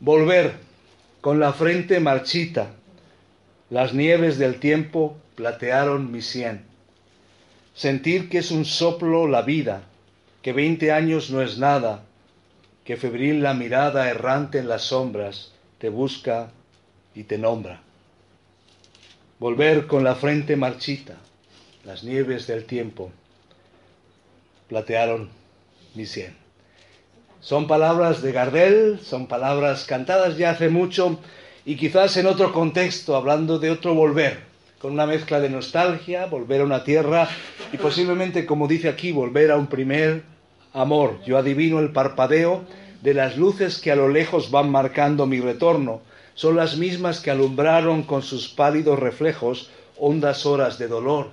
Volver con la frente marchita, las nieves del tiempo platearon mi sien. Sentir que es un soplo la vida, que veinte años no es nada, que febril la mirada errante en las sombras te busca y te nombra. Volver con la frente marchita, las nieves del tiempo platearon mi sien. Son palabras de Gardel, son palabras cantadas ya hace mucho y quizás en otro contexto, hablando de otro volver, con una mezcla de nostalgia, volver a una tierra y posiblemente, como dice aquí, volver a un primer amor. Yo adivino el parpadeo de las luces que a lo lejos van marcando mi retorno. Son las mismas que alumbraron con sus pálidos reflejos hondas horas de dolor.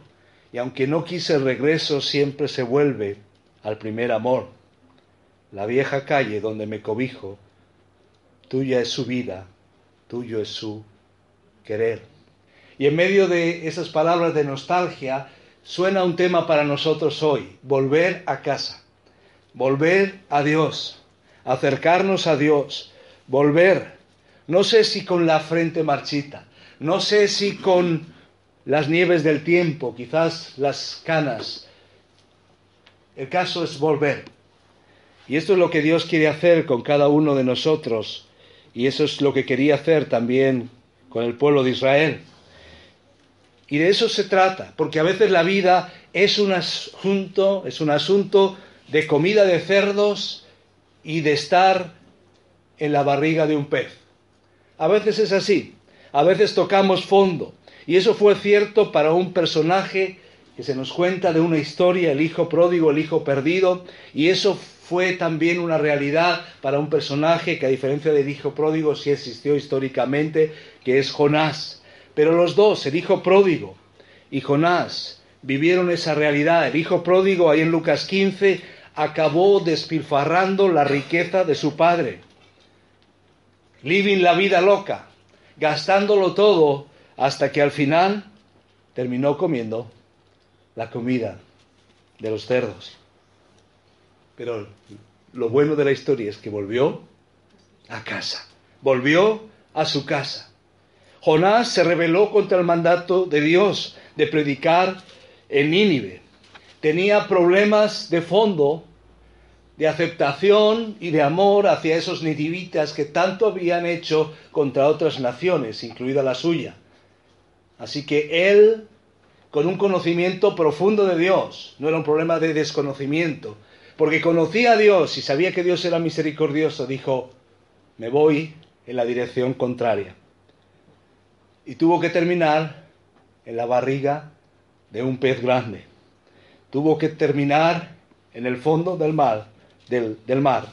Y aunque no quise el regreso, siempre se vuelve al primer amor. La vieja calle donde me cobijo, tuya es su vida, tuyo es su querer. Y en medio de esas palabras de nostalgia, suena un tema para nosotros hoy, volver a casa, volver a Dios, acercarnos a Dios, volver, no sé si con la frente marchita, no sé si con las nieves del tiempo, quizás las canas. El caso es volver. Y esto es lo que Dios quiere hacer con cada uno de nosotros. Y eso es lo que quería hacer también con el pueblo de Israel. Y de eso se trata, porque a veces la vida es un asunto, es un asunto de comida de cerdos y de estar en la barriga de un pez. A veces es así, a veces tocamos fondo. Y eso fue cierto para un personaje que se nos cuenta de una historia, el hijo pródigo, el hijo perdido, y eso fue también una realidad para un personaje que a diferencia del hijo pródigo sí existió históricamente, que es Jonás. Pero los dos, el hijo pródigo y Jonás, vivieron esa realidad. El hijo pródigo, ahí en Lucas 15, acabó despilfarrando la riqueza de su padre. Living la vida loca, gastándolo todo hasta que al final terminó comiendo la comida de los cerdos. Pero lo bueno de la historia es que volvió a casa, volvió a su casa. Jonás se rebeló contra el mandato de Dios de predicar en Nínive. Tenía problemas de fondo, de aceptación y de amor hacia esos ninivitas que tanto habían hecho contra otras naciones, incluida la suya. Así que él, con un conocimiento profundo de Dios, no era un problema de desconocimiento, porque conocía a Dios y sabía que Dios era misericordioso, dijo, me voy en la dirección contraria. Y tuvo que terminar en la barriga de un pez grande. Tuvo que terminar en el fondo del mar, del, del mar,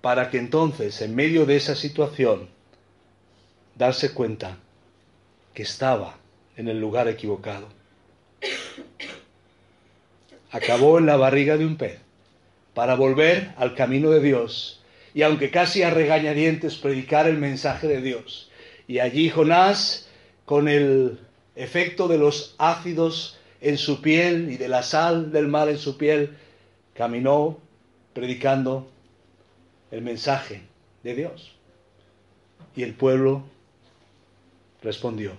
para que entonces, en medio de esa situación, darse cuenta que estaba en el lugar equivocado acabó en la barriga de un pez para volver al camino de Dios y aunque casi a regañadientes predicar el mensaje de Dios. Y allí Jonás, con el efecto de los ácidos en su piel y de la sal del mar en su piel, caminó predicando el mensaje de Dios. Y el pueblo respondió.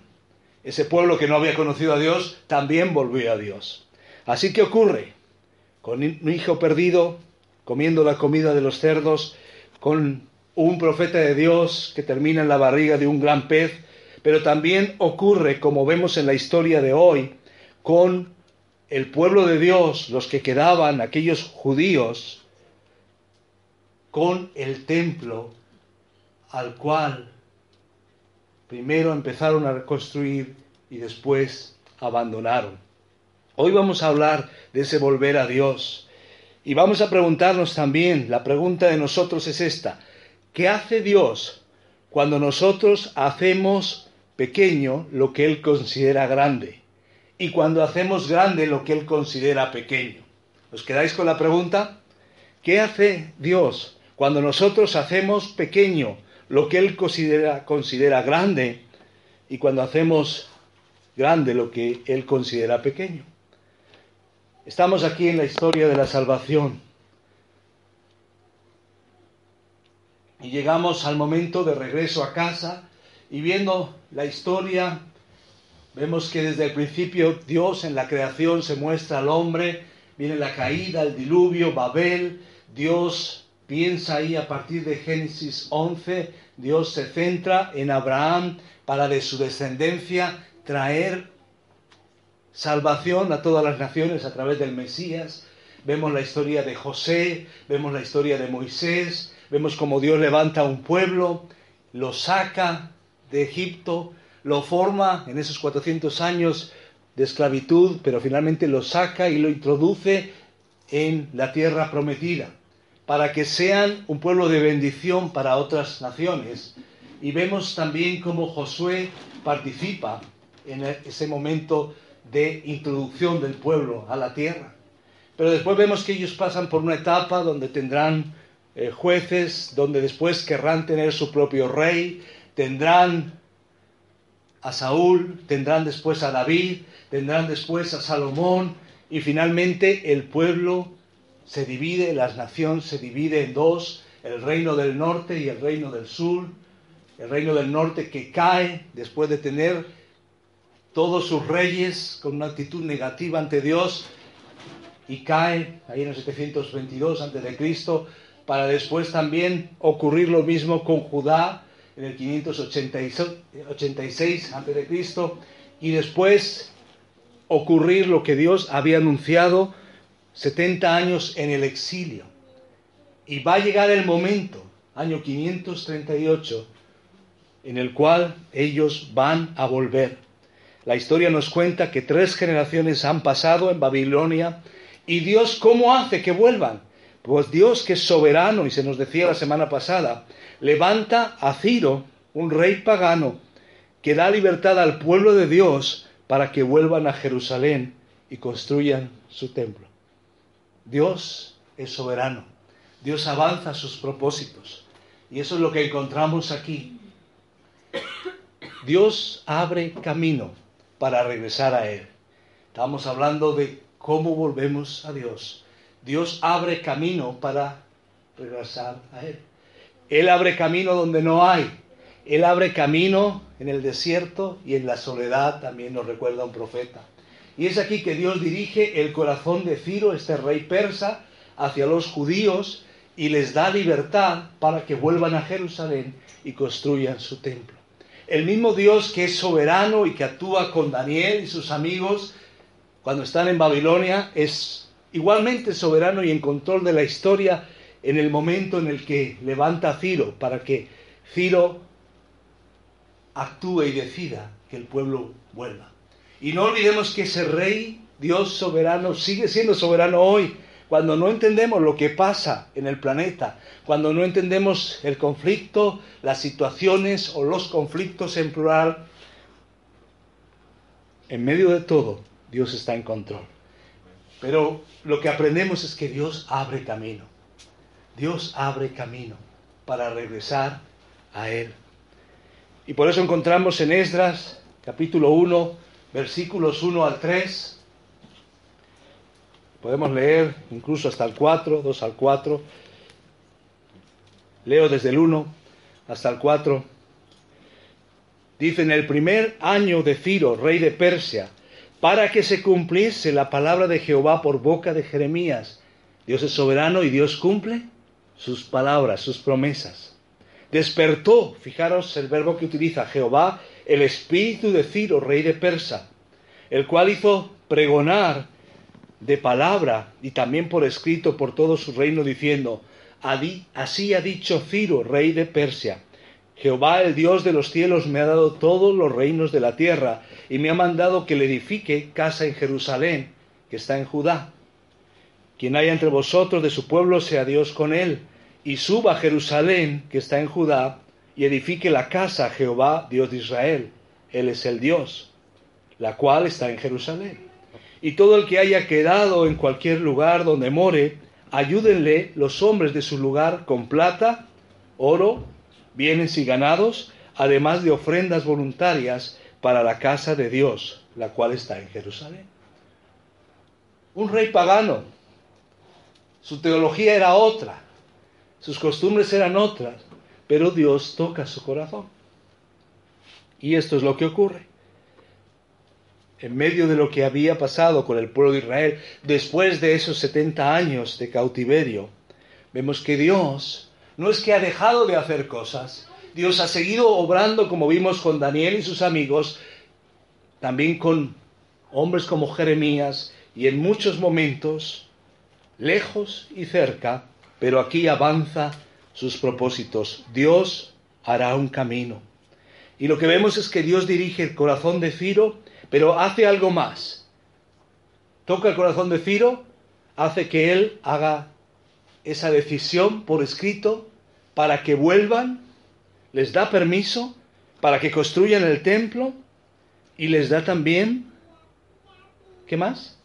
Ese pueblo que no había conocido a Dios también volvió a Dios. Así que ocurre con un hijo perdido comiendo la comida de los cerdos, con un profeta de Dios que termina en la barriga de un gran pez, pero también ocurre, como vemos en la historia de hoy, con el pueblo de Dios, los que quedaban, aquellos judíos, con el templo al cual primero empezaron a reconstruir y después abandonaron. Hoy vamos a hablar de ese volver a Dios. Y vamos a preguntarnos también, la pregunta de nosotros es esta, ¿qué hace Dios cuando nosotros hacemos pequeño lo que Él considera grande? Y cuando hacemos grande lo que Él considera pequeño. ¿Os quedáis con la pregunta? ¿Qué hace Dios cuando nosotros hacemos pequeño lo que Él considera, considera grande y cuando hacemos grande lo que Él considera pequeño? Estamos aquí en la historia de la salvación. y llegamos al momento de regreso a casa y viendo la historia, vemos que desde el principio Dios en la creación se muestra al hombre, viene la caída, el diluvio, Babel, Dios piensa ahí a partir de Génesis 11, Dios se centra en Abraham para de su descendencia traer salvación a todas las naciones a través del Mesías. Vemos la historia de José, vemos la historia de Moisés, vemos cómo Dios levanta un pueblo, lo saca de Egipto, lo forma en esos 400 años de esclavitud, pero finalmente lo saca y lo introduce en la tierra prometida, para que sean un pueblo de bendición para otras naciones. Y vemos también cómo Josué participa en ese momento de introducción del pueblo a la tierra. Pero después vemos que ellos pasan por una etapa donde tendrán eh, jueces, donde después querrán tener su propio rey, tendrán a Saúl, tendrán después a David, tendrán después a Salomón, y finalmente el pueblo se divide, la nación se divide en dos, el reino del norte y el reino del sur, el reino del norte que cae después de tener todos sus reyes con una actitud negativa ante Dios y cae ahí en el 722 a.C. para después también ocurrir lo mismo con Judá en el 586 a.C. y después ocurrir lo que Dios había anunciado 70 años en el exilio. Y va a llegar el momento, año 538, en el cual ellos van a volver. La historia nos cuenta que tres generaciones han pasado en Babilonia y Dios ¿cómo hace que vuelvan? Pues Dios que es soberano, y se nos decía la semana pasada, levanta a Ciro, un rey pagano, que da libertad al pueblo de Dios para que vuelvan a Jerusalén y construyan su templo. Dios es soberano, Dios avanza sus propósitos. Y eso es lo que encontramos aquí. Dios abre camino para regresar a Él. Estamos hablando de cómo volvemos a Dios. Dios abre camino para regresar a Él. Él abre camino donde no hay. Él abre camino en el desierto y en la soledad, también nos recuerda un profeta. Y es aquí que Dios dirige el corazón de Ciro, este rey persa, hacia los judíos y les da libertad para que vuelvan a Jerusalén y construyan su templo. El mismo Dios que es soberano y que actúa con Daniel y sus amigos cuando están en Babilonia es igualmente soberano y en control de la historia en el momento en el que levanta a Ciro para que Ciro actúe y decida que el pueblo vuelva. Y no olvidemos que ese rey, Dios soberano, sigue siendo soberano hoy. Cuando no entendemos lo que pasa en el planeta, cuando no entendemos el conflicto, las situaciones o los conflictos en plural, en medio de todo, Dios está en control. Pero lo que aprendemos es que Dios abre camino. Dios abre camino para regresar a Él. Y por eso encontramos en Esdras capítulo 1, versículos 1 al 3. Podemos leer incluso hasta el 4, 2 al 4. Leo desde el 1 hasta el 4. Dice, en el primer año de Ciro, rey de Persia, para que se cumpliese la palabra de Jehová por boca de Jeremías. Dios es soberano y Dios cumple sus palabras, sus promesas despertó, fijaros el verbo que utiliza Jehová, el espíritu de Ciro, rey de Persa, el cual hizo pregonar de palabra y también por escrito por todo su reino, diciendo, así ha dicho Ciro, rey de Persia, Jehová el Dios de los cielos me ha dado todos los reinos de la tierra y me ha mandado que le edifique casa en Jerusalén, que está en Judá. Quien haya entre vosotros de su pueblo sea Dios con él y suba a Jerusalén, que está en Judá, y edifique la casa a Jehová, Dios de Israel. Él es el Dios, la cual está en Jerusalén. Y todo el que haya quedado en cualquier lugar donde more, ayúdenle los hombres de su lugar con plata, oro, bienes y ganados, además de ofrendas voluntarias para la casa de Dios, la cual está en Jerusalén. Un rey pagano, su teología era otra, sus costumbres eran otras. pero Dios toca su corazón. Y esto es lo que ocurre. En medio de lo que había pasado con el pueblo de Israel después de esos 70 años de cautiverio, vemos que Dios no es que ha dejado de hacer cosas, Dios ha seguido obrando como vimos con Daniel y sus amigos, también con hombres como Jeremías y en muchos momentos, lejos y cerca, pero aquí avanza sus propósitos. Dios hará un camino. Y lo que vemos es que Dios dirige el corazón de Ciro, pero hace algo más. Toca el corazón de Ciro, hace que él haga esa decisión por escrito para que vuelvan, les da permiso para que construyan el templo y les da también, ¿qué más?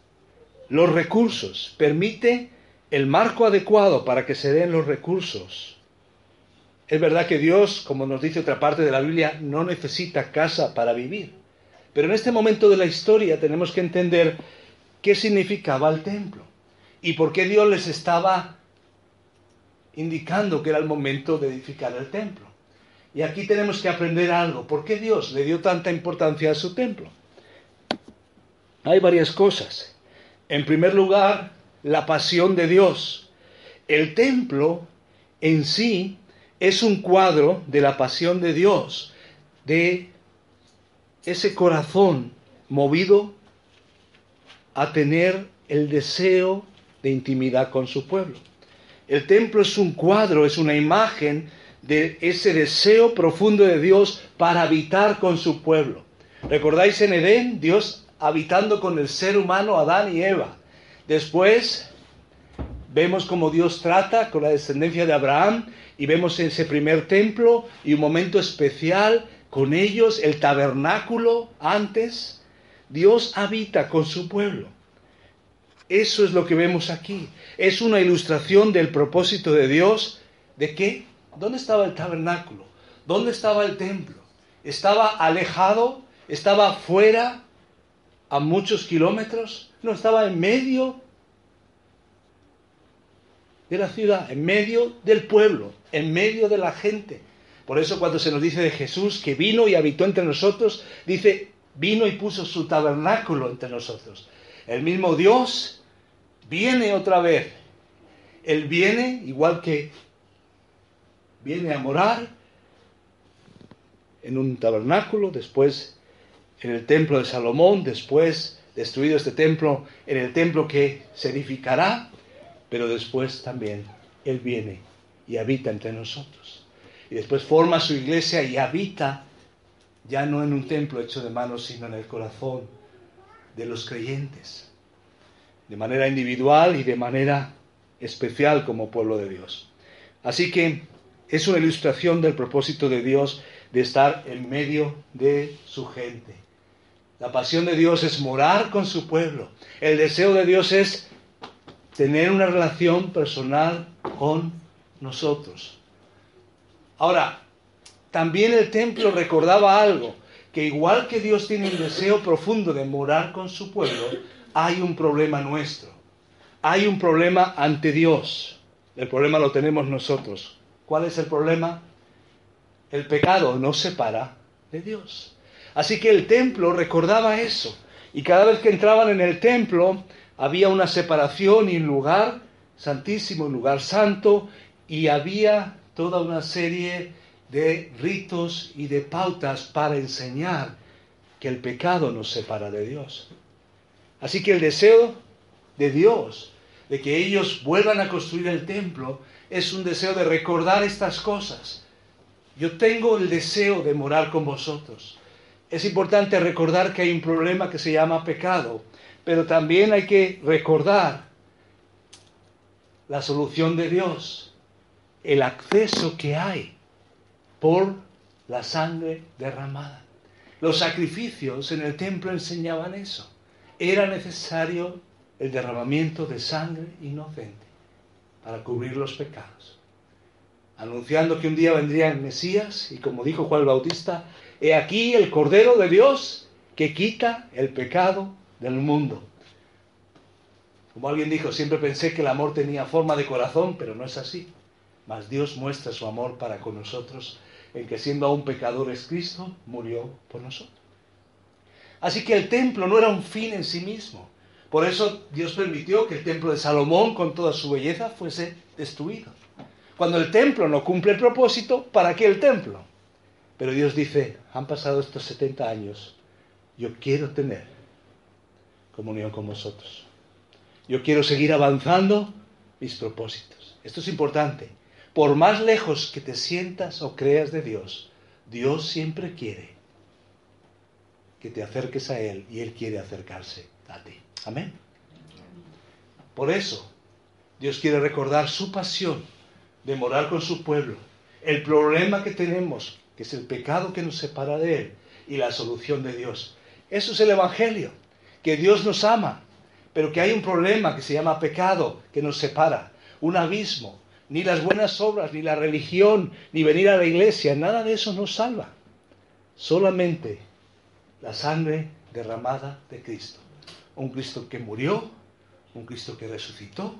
Los recursos, permite el marco adecuado para que se den los recursos. Es verdad que Dios, como nos dice otra parte de la Biblia, no necesita casa para vivir. Pero en este momento de la historia tenemos que entender qué significaba el templo y por qué Dios les estaba indicando que era el momento de edificar el templo. Y aquí tenemos que aprender algo. ¿Por qué Dios le dio tanta importancia a su templo? Hay varias cosas. En primer lugar, la pasión de Dios. El templo en sí es un cuadro de la pasión de Dios, de ese corazón movido a tener el deseo de intimidad con su pueblo. El templo es un cuadro, es una imagen de ese deseo profundo de Dios para habitar con su pueblo. ¿Recordáis en Edén, Dios habitando con el ser humano, Adán y Eva? Después vemos cómo Dios trata con la descendencia de Abraham y vemos ese primer templo y un momento especial con ellos, el tabernáculo antes. Dios habita con su pueblo. Eso es lo que vemos aquí. Es una ilustración del propósito de Dios de qué? ¿Dónde estaba el tabernáculo? ¿Dónde estaba el templo? ¿Estaba alejado? ¿Estaba fuera a muchos kilómetros? No, estaba en medio de la ciudad, en medio del pueblo, en medio de la gente. Por eso cuando se nos dice de Jesús que vino y habitó entre nosotros, dice, vino y puso su tabernáculo entre nosotros. El mismo Dios viene otra vez. Él viene, igual que viene a morar en un tabernáculo, después en el templo de Salomón, después destruido este templo, en el templo que se edificará, pero después también Él viene y habita entre nosotros. Y después forma su iglesia y habita ya no en un templo hecho de manos, sino en el corazón de los creyentes, de manera individual y de manera especial como pueblo de Dios. Así que es una ilustración del propósito de Dios de estar en medio de su gente. La pasión de Dios es morar con su pueblo. El deseo de Dios es tener una relación personal con nosotros. Ahora, también el templo recordaba algo, que igual que Dios tiene un deseo profundo de morar con su pueblo, hay un problema nuestro. Hay un problema ante Dios. El problema lo tenemos nosotros. ¿Cuál es el problema? El pecado nos separa de Dios. Así que el templo recordaba eso. Y cada vez que entraban en el templo había una separación y un lugar santísimo, un lugar santo, y había toda una serie de ritos y de pautas para enseñar que el pecado nos separa de Dios. Así que el deseo de Dios de que ellos vuelvan a construir el templo es un deseo de recordar estas cosas. Yo tengo el deseo de morar con vosotros. Es importante recordar que hay un problema que se llama pecado, pero también hay que recordar la solución de Dios, el acceso que hay por la sangre derramada. Los sacrificios en el templo enseñaban eso. Era necesario el derramamiento de sangre inocente para cubrir los pecados, anunciando que un día vendría el Mesías y como dijo Juan el Bautista, he aquí el Cordero de Dios que quita el pecado del mundo. Como alguien dijo, siempre pensé que el amor tenía forma de corazón, pero no es así. Mas Dios muestra su amor para con nosotros en que siendo aún pecadores Cristo murió por nosotros. Así que el templo no era un fin en sí mismo. Por eso Dios permitió que el templo de Salomón con toda su belleza fuese destruido. Cuando el templo no cumple el propósito, ¿para qué el templo? Pero Dios dice, han pasado estos 70 años, yo quiero tener comunión con vosotros. Yo quiero seguir avanzando mis propósitos. Esto es importante. Por más lejos que te sientas o creas de Dios, Dios siempre quiere que te acerques a Él y Él quiere acercarse a ti. Amén. Por eso, Dios quiere recordar su pasión de morar con su pueblo, el problema que tenemos, que es el pecado que nos separa de Él, y la solución de Dios. Eso es el Evangelio, que Dios nos ama, pero que hay un problema que se llama pecado, que nos separa, un abismo. Ni las buenas obras, ni la religión, ni venir a la iglesia, nada de eso nos salva. Solamente la sangre derramada de Cristo. Un Cristo que murió, un Cristo que resucitó,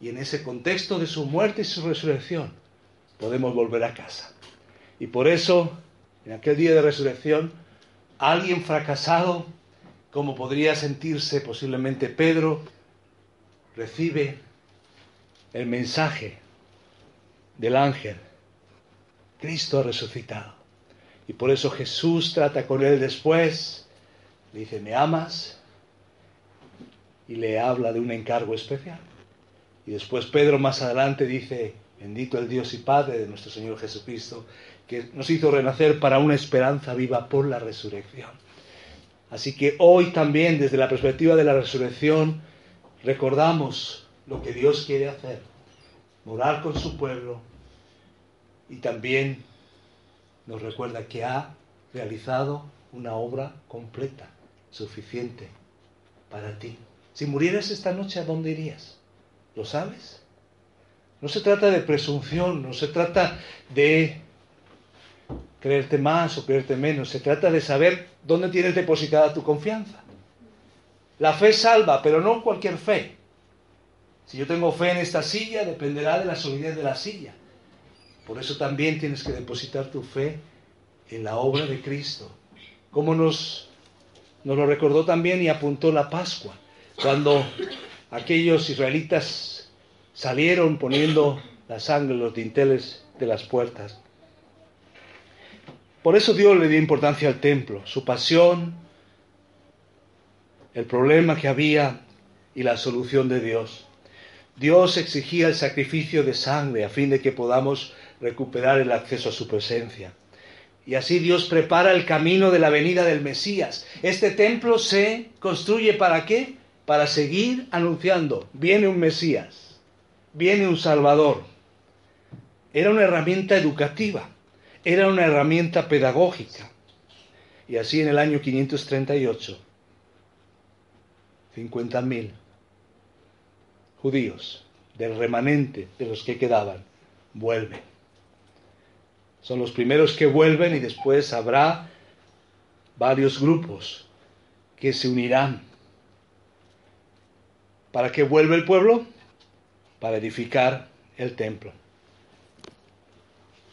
y en ese contexto de su muerte y su resurrección podemos volver a casa. Y por eso, en aquel día de resurrección, alguien fracasado, como podría sentirse posiblemente Pedro, recibe el mensaje del ángel. Cristo resucitado. Y por eso Jesús trata con él después. Le dice, ¿me amas? Y le habla de un encargo especial. Y después Pedro más adelante dice, bendito el Dios y Padre de nuestro Señor Jesucristo, que nos hizo renacer para una esperanza viva por la resurrección. Así que hoy también, desde la perspectiva de la resurrección, recordamos lo que Dios quiere hacer, morar con su pueblo y también nos recuerda que ha realizado una obra completa, suficiente para ti. Si murieras esta noche, ¿a dónde irías? ¿Lo sabes? No se trata de presunción, no se trata de creerte más o creerte menos, se trata de saber dónde tienes depositada tu confianza. La fe salva, pero no cualquier fe. Si yo tengo fe en esta silla, dependerá de la solidez de la silla. Por eso también tienes que depositar tu fe en la obra de Cristo. Como nos, nos lo recordó también y apuntó la Pascua, cuando aquellos israelitas salieron poniendo la sangre en los dinteles de las puertas. Por eso Dios le dio importancia al templo, su pasión, el problema que había y la solución de Dios. Dios exigía el sacrificio de sangre a fin de que podamos recuperar el acceso a su presencia. Y así Dios prepara el camino de la venida del Mesías. Este templo se construye para qué? Para seguir anunciando, viene un Mesías, viene un Salvador. Era una herramienta educativa era una herramienta pedagógica. Y así en el año 538, 50.000 judíos del remanente de los que quedaban vuelven. Son los primeros que vuelven y después habrá varios grupos que se unirán. ¿Para qué vuelve el pueblo? Para edificar el templo.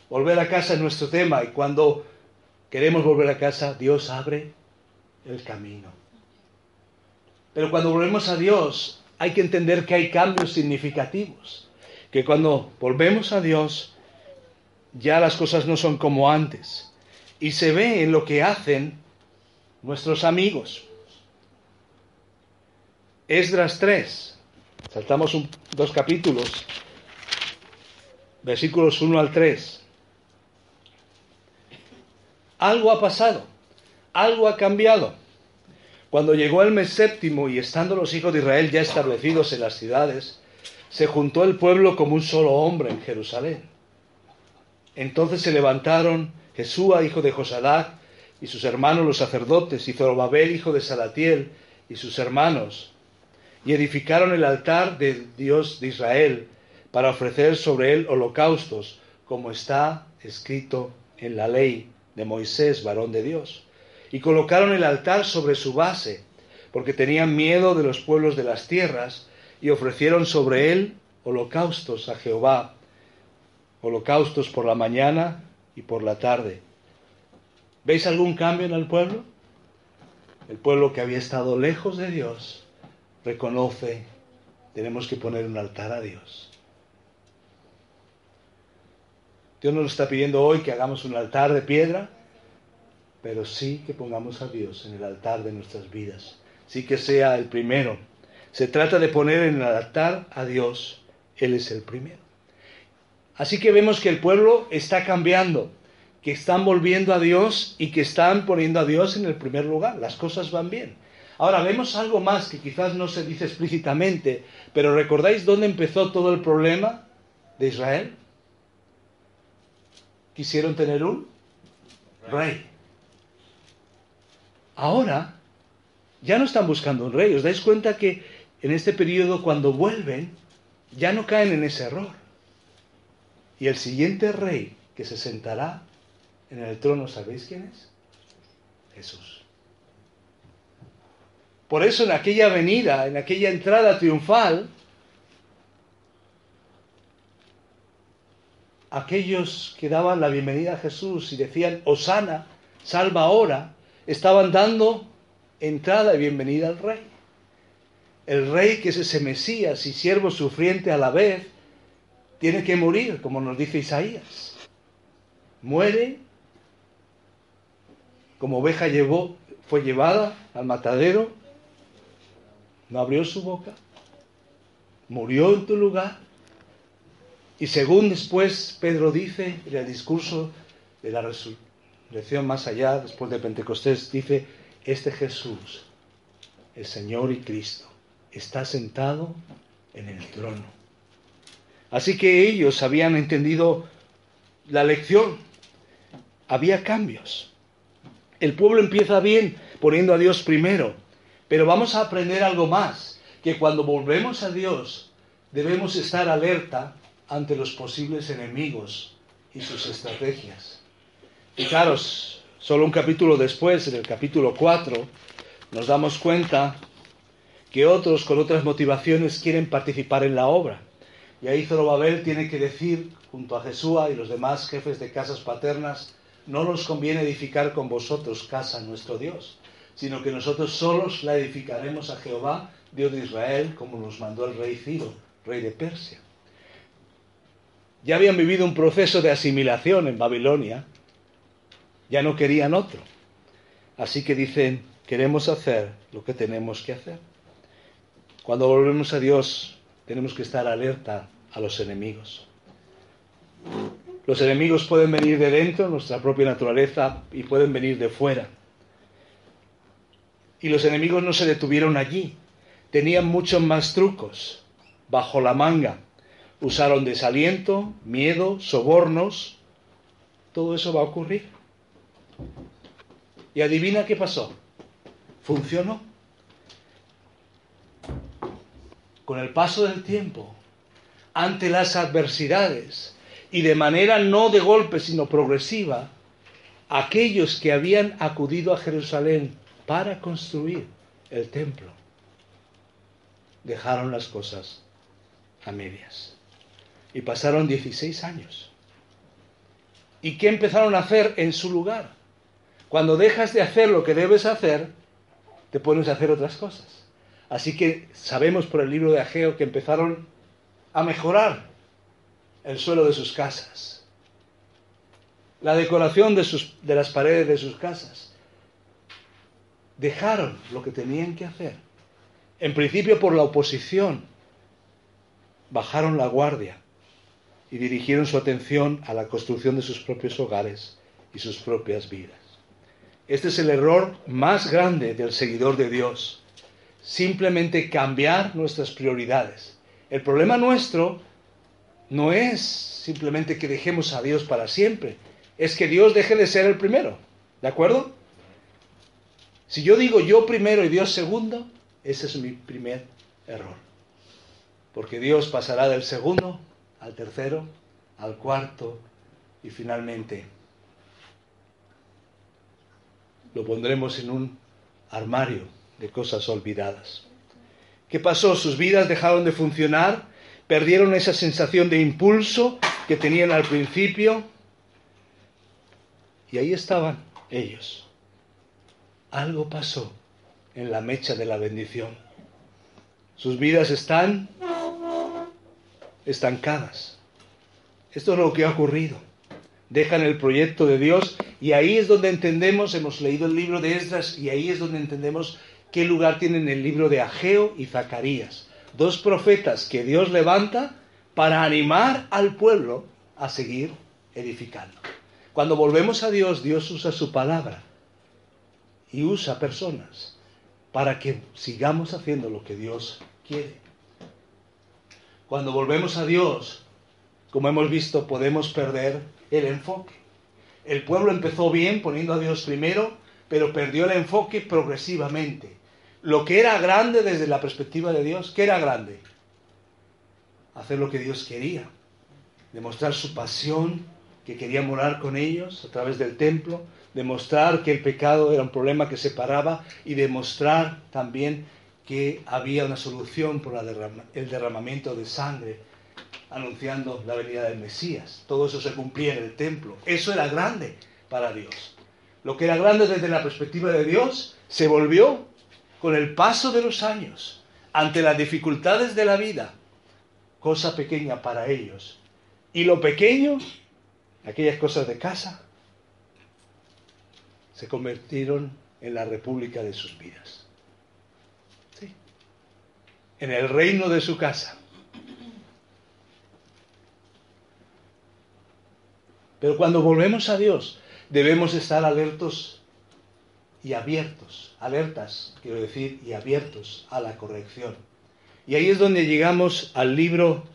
Volver a casa es nuestro tema y cuando queremos volver a casa, Dios abre el camino. Pero cuando volvemos a Dios, hay que entender que hay cambios significativos. Que cuando volvemos a Dios, ya las cosas no son como antes. Y se ve en lo que hacen nuestros amigos. Esdras 3. Saltamos dos capítulos. Versículos 1 al 3. Algo ha pasado, algo ha cambiado. Cuando llegó el mes séptimo y estando los hijos de Israel ya establecidos en las ciudades, se juntó el pueblo como un solo hombre en Jerusalén. Entonces se levantaron Jesúa, hijo de Josadac, y sus hermanos los sacerdotes, y Zorobabel, hijo de Salatiel, y sus hermanos, y edificaron el altar del Dios de Israel para ofrecer sobre él holocaustos, como está escrito en la ley de Moisés, varón de Dios, y colocaron el altar sobre su base, porque tenían miedo de los pueblos de las tierras, y ofrecieron sobre él holocaustos a Jehová. Holocaustos por la mañana y por la tarde. ¿Veis algún cambio en el pueblo? El pueblo que había estado lejos de Dios reconoce, tenemos que poner un altar a Dios. Dios nos está pidiendo hoy que hagamos un altar de piedra, pero sí que pongamos a Dios en el altar de nuestras vidas. Sí que sea el primero. Se trata de poner en el altar a Dios. Él es el primero. Así que vemos que el pueblo está cambiando, que están volviendo a Dios y que están poniendo a Dios en el primer lugar. Las cosas van bien. Ahora vemos algo más que quizás no se dice explícitamente, pero ¿recordáis dónde empezó todo el problema de Israel? quisieron tener un rey. Ahora ya no están buscando un rey. ¿Os dais cuenta que en este periodo cuando vuelven ya no caen en ese error? Y el siguiente rey que se sentará en el trono, ¿sabéis quién es? Jesús. Por eso en aquella venida, en aquella entrada triunfal, aquellos que daban la bienvenida a Jesús y decían, Osana, salva ahora, estaban dando entrada y bienvenida al rey. El rey que es ese Mesías y siervo sufriente a la vez, tiene que morir, como nos dice Isaías. Muere, como oveja fue llevada al matadero, no abrió su boca, murió en tu lugar y según después Pedro dice en el discurso de la resurrección más allá, después de Pentecostés, dice, este Jesús, el Señor y Cristo, está sentado en el trono. Así que ellos habían entendido la lección. Había cambios. El pueblo empieza bien poniendo a Dios primero, pero vamos a aprender algo más, que cuando volvemos a Dios debemos estar alerta ante los posibles enemigos y sus estrategias. Claro, solo un capítulo después, en el capítulo 4, nos damos cuenta que otros con otras motivaciones quieren participar en la obra. Y ahí Zorobabel tiene que decir, junto a Jesúa y los demás jefes de casas paternas, no nos conviene edificar con vosotros casa nuestro Dios, sino que nosotros solos la edificaremos a Jehová, Dios de Israel, como nos mandó el rey Ciro, rey de Persia ya habían vivido un proceso de asimilación en Babilonia, ya no querían otro. Así que dicen, queremos hacer lo que tenemos que hacer. Cuando volvemos a Dios, tenemos que estar alerta a los enemigos. Los enemigos pueden venir de dentro, nuestra propia naturaleza, y pueden venir de fuera. Y los enemigos no se detuvieron allí, tenían muchos más trucos bajo la manga usaron desaliento, miedo, sobornos. Todo eso va a ocurrir. Y adivina qué pasó. Funcionó. Con el paso del tiempo, ante las adversidades, y de manera no de golpe, sino progresiva, aquellos que habían acudido a Jerusalén para construir el templo, dejaron las cosas a medias. Y pasaron 16 años. ¿Y qué empezaron a hacer en su lugar? Cuando dejas de hacer lo que debes hacer, te pones a hacer otras cosas. Así que sabemos por el libro de Ageo que empezaron a mejorar el suelo de sus casas, la decoración de, sus, de las paredes de sus casas. Dejaron lo que tenían que hacer. En principio por la oposición, bajaron la guardia y dirigieron su atención a la construcción de sus propios hogares y sus propias vidas. Este es el error más grande del seguidor de Dios. Simplemente cambiar nuestras prioridades. El problema nuestro no es simplemente que dejemos a Dios para siempre, es que Dios deje de ser el primero. ¿De acuerdo? Si yo digo yo primero y Dios segundo, ese es mi primer error. Porque Dios pasará del segundo al tercero, al cuarto y finalmente lo pondremos en un armario de cosas olvidadas. ¿Qué pasó? Sus vidas dejaron de funcionar, perdieron esa sensación de impulso que tenían al principio. Y ahí estaban ellos. Algo pasó en la mecha de la bendición. Sus vidas están estancadas. Esto es lo que ha ocurrido. Dejan el proyecto de Dios y ahí es donde entendemos, hemos leído el libro de Esdras y ahí es donde entendemos qué lugar tienen el libro de Ageo y Zacarías. Dos profetas que Dios levanta para animar al pueblo a seguir edificando. Cuando volvemos a Dios, Dios usa su palabra y usa personas para que sigamos haciendo lo que Dios quiere. Cuando volvemos a Dios, como hemos visto, podemos perder el enfoque. El pueblo empezó bien poniendo a Dios primero, pero perdió el enfoque progresivamente. Lo que era grande desde la perspectiva de Dios, ¿qué era grande? Hacer lo que Dios quería, demostrar su pasión, que quería morar con ellos a través del templo, demostrar que el pecado era un problema que separaba y demostrar también que había una solución por el derramamiento de sangre, anunciando la venida del Mesías. Todo eso se cumplía en el templo. Eso era grande para Dios. Lo que era grande desde la perspectiva de Dios se volvió con el paso de los años, ante las dificultades de la vida, cosa pequeña para ellos. Y lo pequeño, aquellas cosas de casa, se convirtieron en la república de sus vidas. En el reino de su casa. Pero cuando volvemos a Dios, debemos estar alertos y abiertos, alertas, quiero decir, y abiertos a la corrección. Y ahí es donde llegamos al libro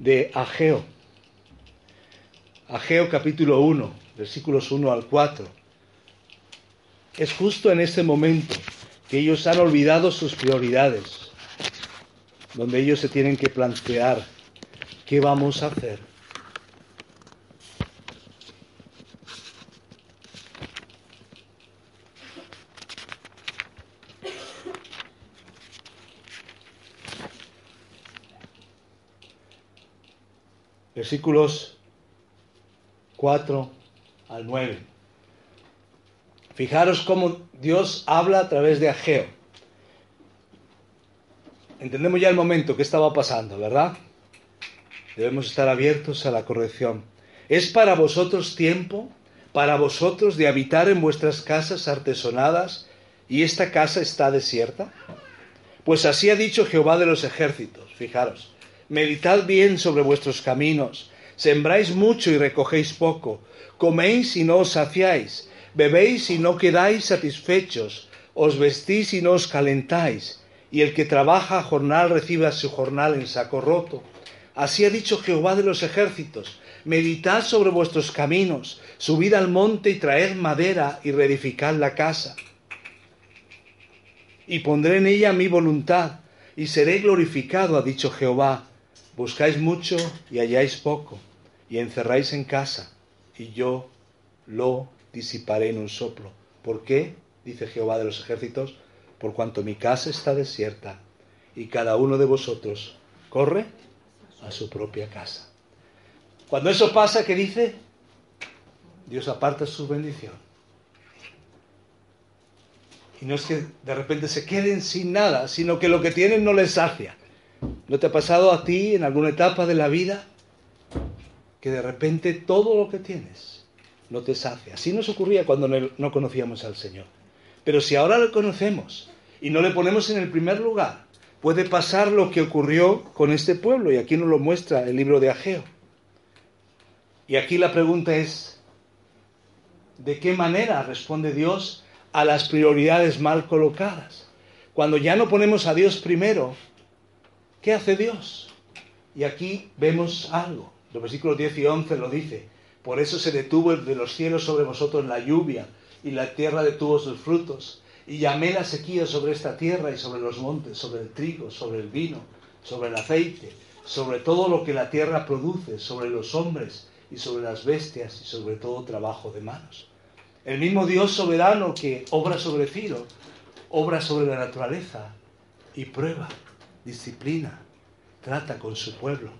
de Ageo. Ageo capítulo 1, versículos 1 al 4. Es justo en este momento que ellos han olvidado sus prioridades, donde ellos se tienen que plantear qué vamos a hacer. Versículos 4 al 9. Fijaros cómo Dios habla a través de Ageo. Entendemos ya el momento que estaba pasando, ¿verdad? Debemos estar abiertos a la corrección. ¿Es para vosotros tiempo, para vosotros de habitar en vuestras casas artesonadas y esta casa está desierta? Pues así ha dicho Jehová de los ejércitos, fijaros, meditad bien sobre vuestros caminos, sembráis mucho y recogéis poco, coméis y no os saciáis, bebéis y no quedáis satisfechos, os vestís y no os calentáis, y el que trabaja jornal reciba su jornal en saco roto. Así ha dicho Jehová de los ejércitos, meditad sobre vuestros caminos, subid al monte y traed madera y reedificad la casa. Y pondré en ella mi voluntad, y seré glorificado, ha dicho Jehová. Buscáis mucho y halláis poco, y encerráis en casa, y yo lo disiparé en un soplo. ¿Por qué? dice Jehová de los ejércitos, por cuanto mi casa está desierta y cada uno de vosotros corre a su propia casa. Cuando eso pasa, ¿qué dice? Dios aparta su bendición. Y no es que de repente se queden sin nada, sino que lo que tienen no les sacia. ¿No te ha pasado a ti en alguna etapa de la vida que de repente todo lo que tienes no te sacia. Así nos ocurría cuando no conocíamos al Señor. Pero si ahora lo conocemos y no le ponemos en el primer lugar, puede pasar lo que ocurrió con este pueblo, y aquí nos lo muestra el libro de Ageo. Y aquí la pregunta es, ¿de qué manera responde Dios a las prioridades mal colocadas? Cuando ya no ponemos a Dios primero, ¿qué hace Dios? Y aquí vemos algo. Los versículos 10 y 11 lo dice. Por eso se detuvo de los cielos sobre vosotros la lluvia, y la tierra detuvo sus frutos. Y llamé la sequía sobre esta tierra y sobre los montes, sobre el trigo, sobre el vino, sobre el aceite, sobre todo lo que la tierra produce, sobre los hombres y sobre las bestias y sobre todo trabajo de manos. El mismo Dios soberano que obra sobre Ciro, obra sobre la naturaleza y prueba, disciplina, trata con su pueblo.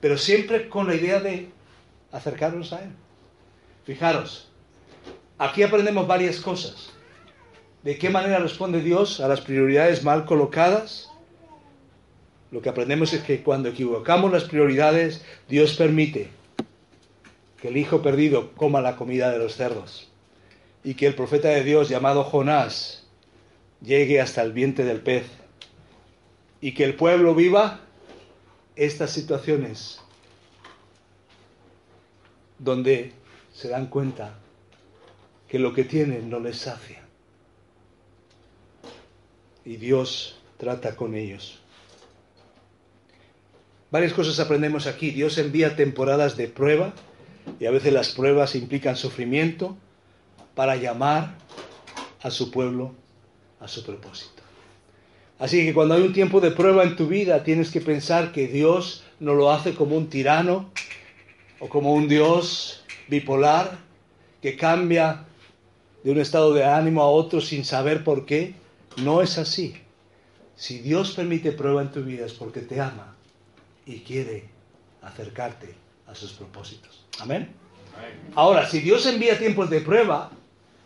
pero siempre con la idea de acercarnos a Él. Fijaros, aquí aprendemos varias cosas. ¿De qué manera responde Dios a las prioridades mal colocadas? Lo que aprendemos es que cuando equivocamos las prioridades, Dios permite que el hijo perdido coma la comida de los cerdos y que el profeta de Dios llamado Jonás llegue hasta el vientre del pez y que el pueblo viva estas situaciones donde se dan cuenta que lo que tienen no les sacia. Y Dios trata con ellos. Varias cosas aprendemos aquí. Dios envía temporadas de prueba y a veces las pruebas implican sufrimiento para llamar a su pueblo a su propósito. Así que cuando hay un tiempo de prueba en tu vida, tienes que pensar que Dios no lo hace como un tirano o como un Dios bipolar que cambia de un estado de ánimo a otro sin saber por qué. No es así. Si Dios permite prueba en tu vida es porque te ama y quiere acercarte a sus propósitos. Amén. Ahora, si Dios envía tiempos de prueba,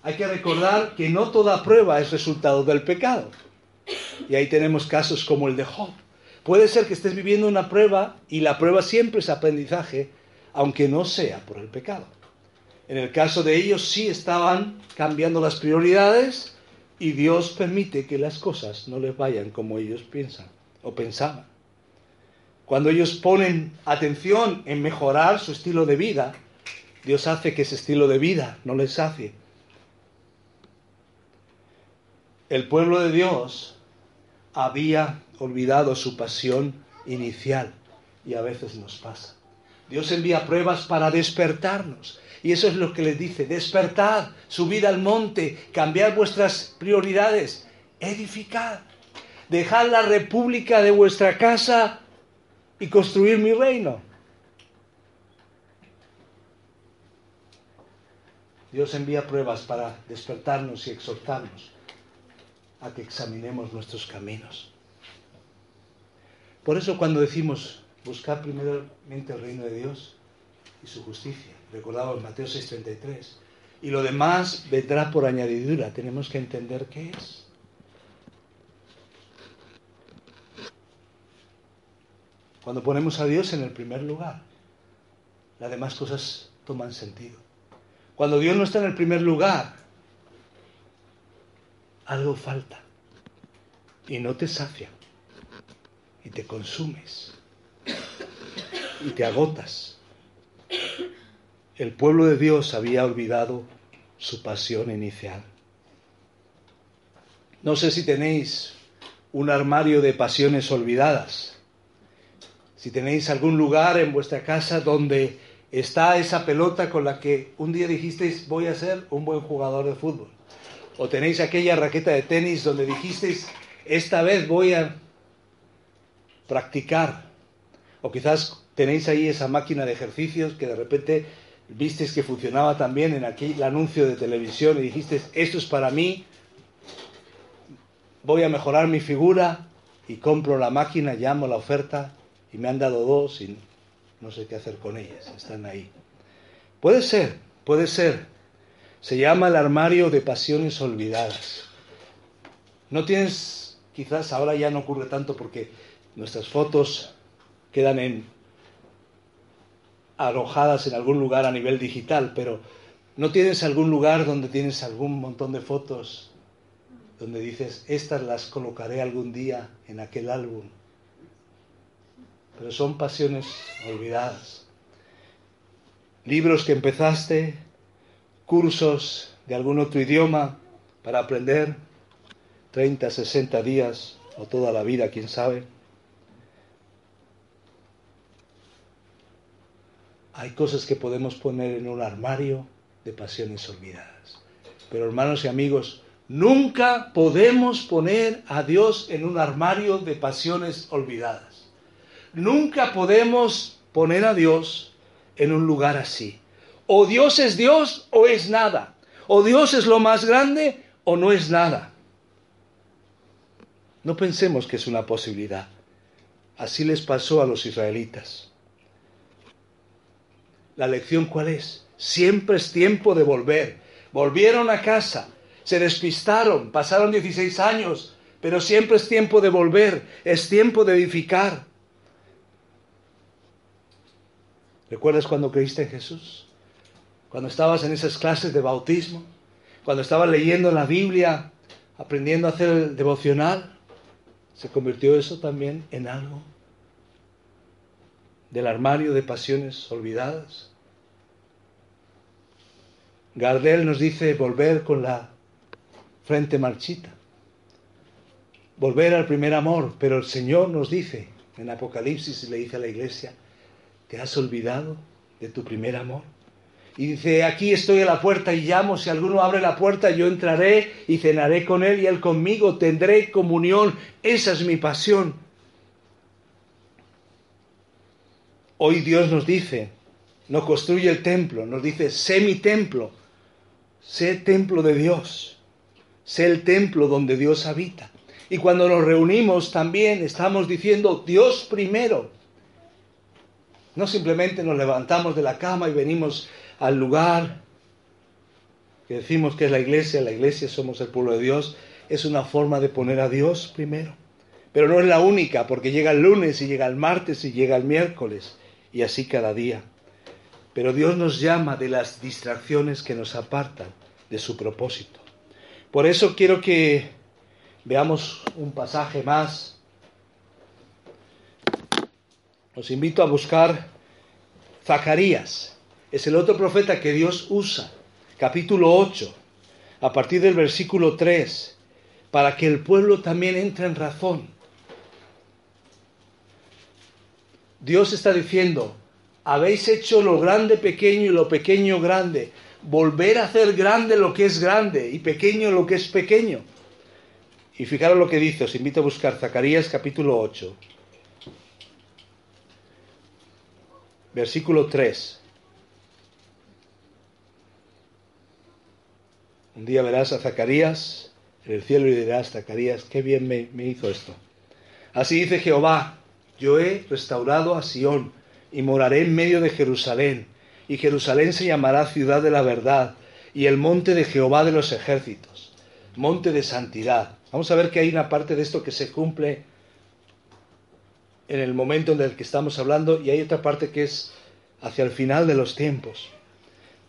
hay que recordar que no toda prueba es resultado del pecado. Y ahí tenemos casos como el de Job. Puede ser que estés viviendo una prueba y la prueba siempre es aprendizaje, aunque no sea por el pecado. En el caso de ellos sí estaban cambiando las prioridades y Dios permite que las cosas no les vayan como ellos piensan o pensaban. Cuando ellos ponen atención en mejorar su estilo de vida, Dios hace que ese estilo de vida no les sacie. El pueblo de Dios había olvidado su pasión inicial y a veces nos pasa. Dios envía pruebas para despertarnos. Y eso es lo que les dice, despertad, subid al monte, cambiad vuestras prioridades, edificad, dejad la república de vuestra casa y construir mi reino. Dios envía pruebas para despertarnos y exhortarnos a que examinemos nuestros caminos. Por eso cuando decimos buscar primeramente el reino de Dios y su justicia, recordamos Mateo 6:33, y lo demás vendrá por añadidura, tenemos que entender qué es. Cuando ponemos a Dios en el primer lugar, las demás cosas toman sentido. Cuando Dios no está en el primer lugar, algo falta y no te sacia y te consumes y te agotas. El pueblo de Dios había olvidado su pasión inicial. No sé si tenéis un armario de pasiones olvidadas, si tenéis algún lugar en vuestra casa donde está esa pelota con la que un día dijisteis voy a ser un buen jugador de fútbol. O tenéis aquella raqueta de tenis donde dijisteis esta vez voy a practicar. O quizás tenéis ahí esa máquina de ejercicios que de repente visteis que funcionaba también en aquel anuncio de televisión y dijisteis esto es para mí, voy a mejorar mi figura y compro la máquina, llamo la oferta y me han dado dos y no sé qué hacer con ellas, están ahí. Puede ser, puede ser. Se llama el armario de pasiones olvidadas. No tienes, quizás ahora ya no ocurre tanto porque nuestras fotos quedan en arrojadas en algún lugar a nivel digital, pero ¿no tienes algún lugar donde tienes algún montón de fotos donde dices, estas las colocaré algún día en aquel álbum? pero son pasiones olvidadas. Libros que empezaste, cursos de algún otro idioma para aprender, 30, 60 días o toda la vida, quién sabe. Hay cosas que podemos poner en un armario de pasiones olvidadas. Pero hermanos y amigos, nunca podemos poner a Dios en un armario de pasiones olvidadas. Nunca podemos poner a Dios en un lugar así. O Dios es Dios o es nada. O Dios es lo más grande o no es nada. No pensemos que es una posibilidad. Así les pasó a los israelitas. ¿La lección cuál es? Siempre es tiempo de volver. Volvieron a casa, se despistaron, pasaron 16 años, pero siempre es tiempo de volver, es tiempo de edificar. ¿Recuerdas cuando creíste en Jesús? Cuando estabas en esas clases de bautismo, cuando estabas leyendo la Biblia, aprendiendo a hacer el devocional, ¿se convirtió eso también en algo del armario de pasiones olvidadas? Gardel nos dice volver con la frente marchita, volver al primer amor, pero el Señor nos dice en Apocalipsis le dice a la iglesia, ¿te has olvidado de tu primer amor? Y dice, aquí estoy a la puerta y llamo, si alguno abre la puerta, yo entraré y cenaré con él y él conmigo, tendré comunión, esa es mi pasión. Hoy Dios nos dice, no construye el templo, nos dice, sé mi templo, sé templo de Dios, sé el templo donde Dios habita. Y cuando nos reunimos también estamos diciendo Dios primero. No simplemente nos levantamos de la cama y venimos al lugar que decimos que es la iglesia, la iglesia somos el pueblo de Dios, es una forma de poner a Dios primero. Pero no es la única, porque llega el lunes y llega el martes y llega el miércoles, y así cada día. Pero Dios nos llama de las distracciones que nos apartan de su propósito. Por eso quiero que veamos un pasaje más. Os invito a buscar Zacarías. Es el otro profeta que Dios usa. Capítulo 8, a partir del versículo 3, para que el pueblo también entre en razón. Dios está diciendo, habéis hecho lo grande pequeño y lo pequeño grande. Volver a hacer grande lo que es grande y pequeño lo que es pequeño. Y fijaros lo que dice, os invito a buscar Zacarías capítulo 8, versículo 3. Un día verás a Zacarías en el cielo y dirás, Zacarías, qué bien me, me hizo esto. Así dice Jehová, yo he restaurado a Sión y moraré en medio de Jerusalén, y Jerusalén se llamará ciudad de la verdad, y el monte de Jehová de los ejércitos, monte de santidad. Vamos a ver que hay una parte de esto que se cumple en el momento en el que estamos hablando, y hay otra parte que es hacia el final de los tiempos.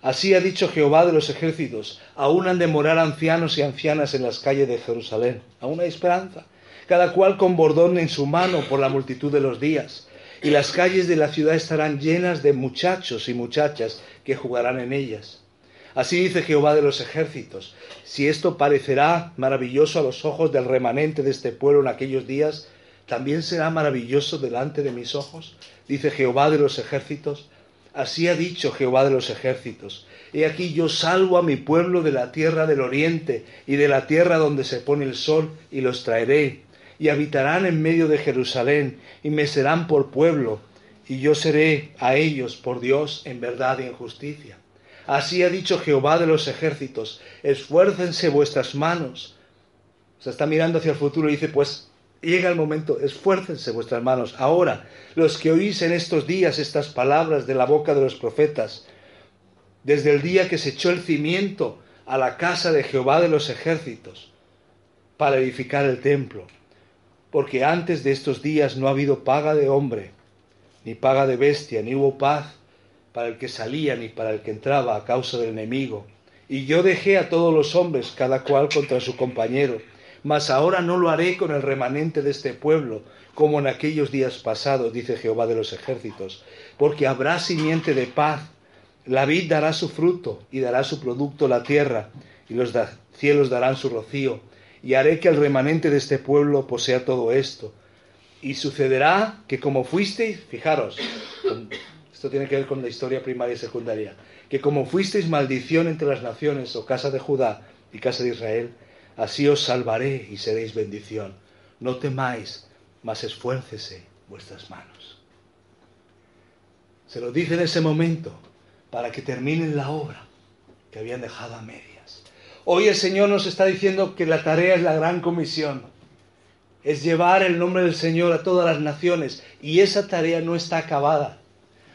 Así ha dicho Jehová de los ejércitos, aún han de morar ancianos y ancianas en las calles de Jerusalén. Aún hay esperanza. Cada cual con bordón en su mano por la multitud de los días y las calles de la ciudad estarán llenas de muchachos y muchachas que jugarán en ellas. Así dice Jehová de los ejércitos, si esto parecerá maravilloso a los ojos del remanente de este pueblo en aquellos días, también será maravilloso delante de mis ojos, dice Jehová de los ejércitos. Así ha dicho Jehová de los ejércitos. He aquí yo salvo a mi pueblo de la tierra del oriente y de la tierra donde se pone el sol y los traeré y habitarán en medio de Jerusalén, y me serán por pueblo, y yo seré a ellos por Dios en verdad y en justicia. Así ha dicho Jehová de los ejércitos, esfuércense vuestras manos. Se está mirando hacia el futuro y dice, pues llega el momento, esfuércense vuestras manos. Ahora, los que oís en estos días estas palabras de la boca de los profetas, desde el día que se echó el cimiento a la casa de Jehová de los ejércitos, para edificar el templo, porque antes de estos días no ha habido paga de hombre, ni paga de bestia, ni hubo paz para el que salía ni para el que entraba a causa del enemigo. Y yo dejé a todos los hombres, cada cual contra su compañero, mas ahora no lo haré con el remanente de este pueblo, como en aquellos días pasados, dice Jehová de los ejércitos, porque habrá simiente de paz, la vid dará su fruto y dará su producto la tierra, y los cielos darán su rocío, y haré que el remanente de este pueblo posea todo esto. Y sucederá que como fuisteis, fijaros, esto tiene que ver con la historia primaria y secundaria, que como fuisteis maldición entre las naciones, o casa de Judá y casa de Israel, así os salvaré y seréis bendición. No temáis, mas esfuércese vuestras manos. Se lo dice en ese momento para que terminen la obra que habían dejado a media. Hoy el Señor nos está diciendo que la tarea es la gran comisión. Es llevar el nombre del Señor a todas las naciones. Y esa tarea no está acabada.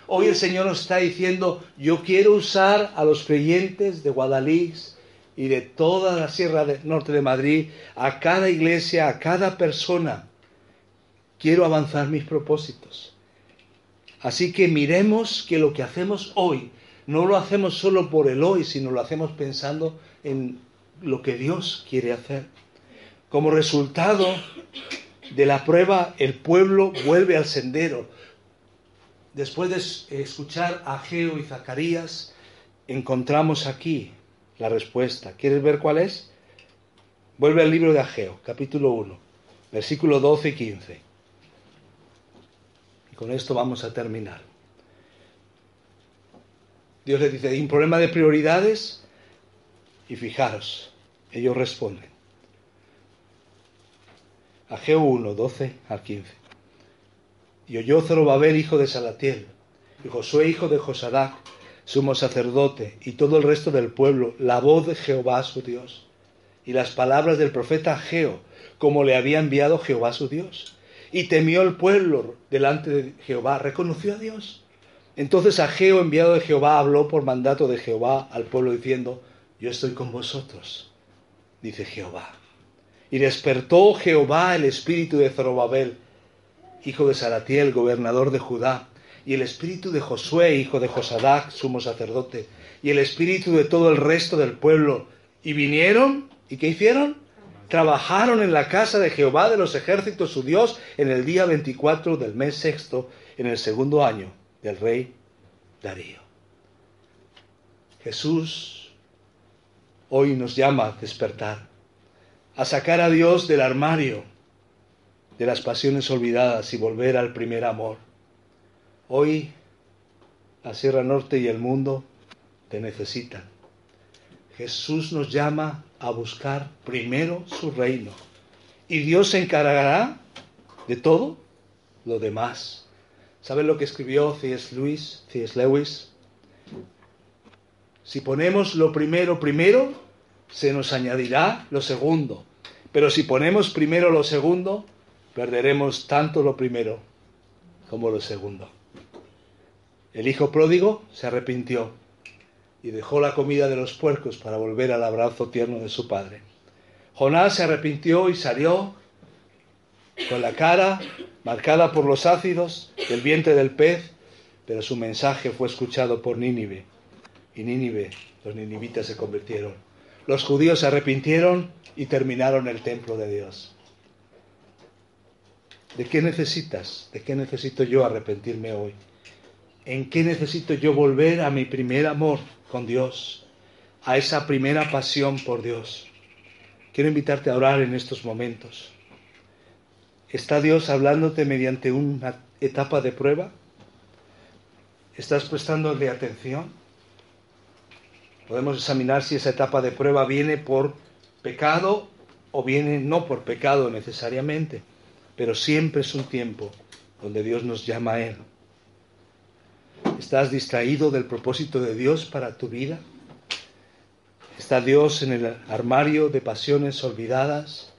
Hoy el Señor nos está diciendo, yo quiero usar a los creyentes de Guadalix y de toda la Sierra del Norte de Madrid, a cada iglesia, a cada persona. Quiero avanzar mis propósitos. Así que miremos que lo que hacemos hoy no lo hacemos solo por el hoy, sino lo hacemos pensando en lo que Dios quiere hacer. Como resultado de la prueba, el pueblo vuelve al sendero. Después de escuchar a Geo y Zacarías, encontramos aquí la respuesta. ¿Quieres ver cuál es? Vuelve al libro de Ageo, capítulo 1, versículo 12 y 15. Y con esto vamos a terminar. Dios le dice, hay un problema de prioridades y fijaros, ellos responden. Ageo 1, 12 al 15. Y oyó Zorobabel, hijo de Salatiel, y Josué, hijo de Josadac, sumo sacerdote, y todo el resto del pueblo, la voz de Jehová su Dios, y las palabras del profeta Ageo, como le había enviado Jehová su Dios. Y temió el pueblo delante de Jehová, reconoció a Dios. Entonces Ageo, enviado de Jehová, habló por mandato de Jehová al pueblo diciendo, yo estoy con vosotros, dice Jehová y despertó Jehová el espíritu de Zorobabel, hijo de Salatiel, gobernador de Judá, y el espíritu de Josué, hijo de Josadac, sumo sacerdote, y el espíritu de todo el resto del pueblo. Y vinieron, ¿y qué hicieron? Trabajaron en la casa de Jehová de los ejércitos, su Dios, en el día 24 del mes sexto, en el segundo año del rey Darío. Jesús hoy nos llama a despertar a sacar a Dios del armario de las pasiones olvidadas y volver al primer amor. Hoy la Sierra Norte y el mundo te necesitan. Jesús nos llama a buscar primero su reino y Dios se encargará de todo lo demás. ¿Saben lo que escribió C.S. Lewis? C.S. Lewis? Si ponemos lo primero primero, se nos añadirá lo segundo. Pero si ponemos primero lo segundo, perderemos tanto lo primero como lo segundo. El hijo pródigo se arrepintió y dejó la comida de los puercos para volver al abrazo tierno de su padre. Jonás se arrepintió y salió con la cara marcada por los ácidos del vientre del pez, pero su mensaje fue escuchado por Nínive. Y Nínive, los ninivitas se convirtieron. Los judíos se arrepintieron y terminaron el templo de Dios. ¿De qué necesitas? ¿De qué necesito yo arrepentirme hoy? ¿En qué necesito yo volver a mi primer amor con Dios? A esa primera pasión por Dios. Quiero invitarte a orar en estos momentos. ¿Está Dios hablándote mediante una etapa de prueba? ¿Estás prestándole atención? Podemos examinar si esa etapa de prueba viene por pecado o viene no por pecado necesariamente, pero siempre es un tiempo donde Dios nos llama a Él. ¿Estás distraído del propósito de Dios para tu vida? ¿Está Dios en el armario de pasiones olvidadas?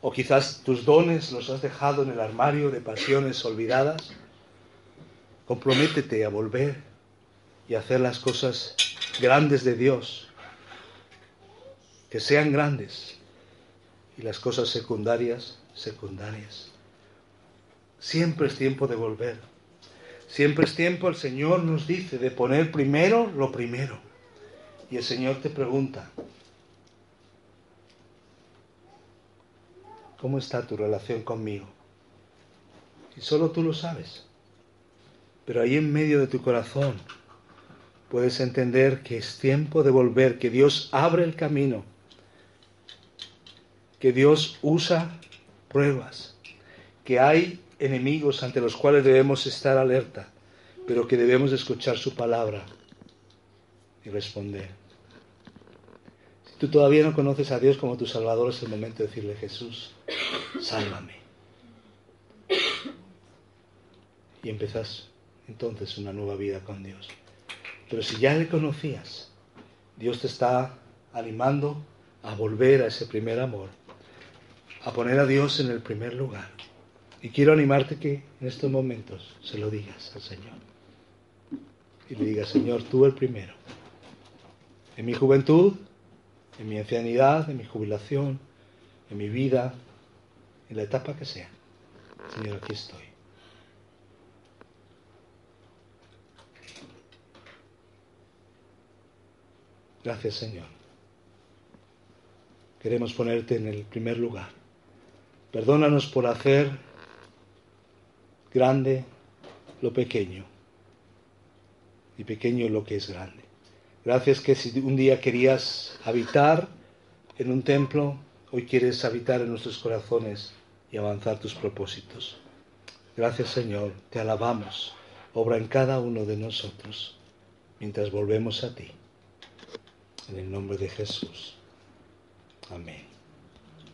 ¿O quizás tus dones los has dejado en el armario de pasiones olvidadas? Comprométete a volver y hacer las cosas grandes de Dios que sean grandes y las cosas secundarias, secundarias. Siempre es tiempo de volver. Siempre es tiempo, el Señor nos dice, de poner primero lo primero. Y el Señor te pregunta, ¿cómo está tu relación conmigo? Y solo tú lo sabes. Pero ahí en medio de tu corazón puedes entender que es tiempo de volver, que Dios abre el camino que Dios usa pruebas, que hay enemigos ante los cuales debemos estar alerta, pero que debemos escuchar su palabra y responder. Si tú todavía no conoces a Dios como tu Salvador, es el momento de decirle, Jesús, sálvame. Y empezás entonces una nueva vida con Dios. Pero si ya le conocías, Dios te está animando a volver a ese primer amor a poner a Dios en el primer lugar. Y quiero animarte que en estos momentos se lo digas al Señor. y le diga, Señor, tú el primero. En mi juventud, en mi ancianidad, en mi jubilación, en mi vida, en la etapa que sea. Señor, aquí estoy. Gracias, Señor. Queremos ponerte en el primer lugar. Perdónanos por hacer grande lo pequeño y pequeño lo que es grande. Gracias que si un día querías habitar en un templo, hoy quieres habitar en nuestros corazones y avanzar tus propósitos. Gracias Señor, te alabamos. Obra en cada uno de nosotros mientras volvemos a ti. En el nombre de Jesús. Amén.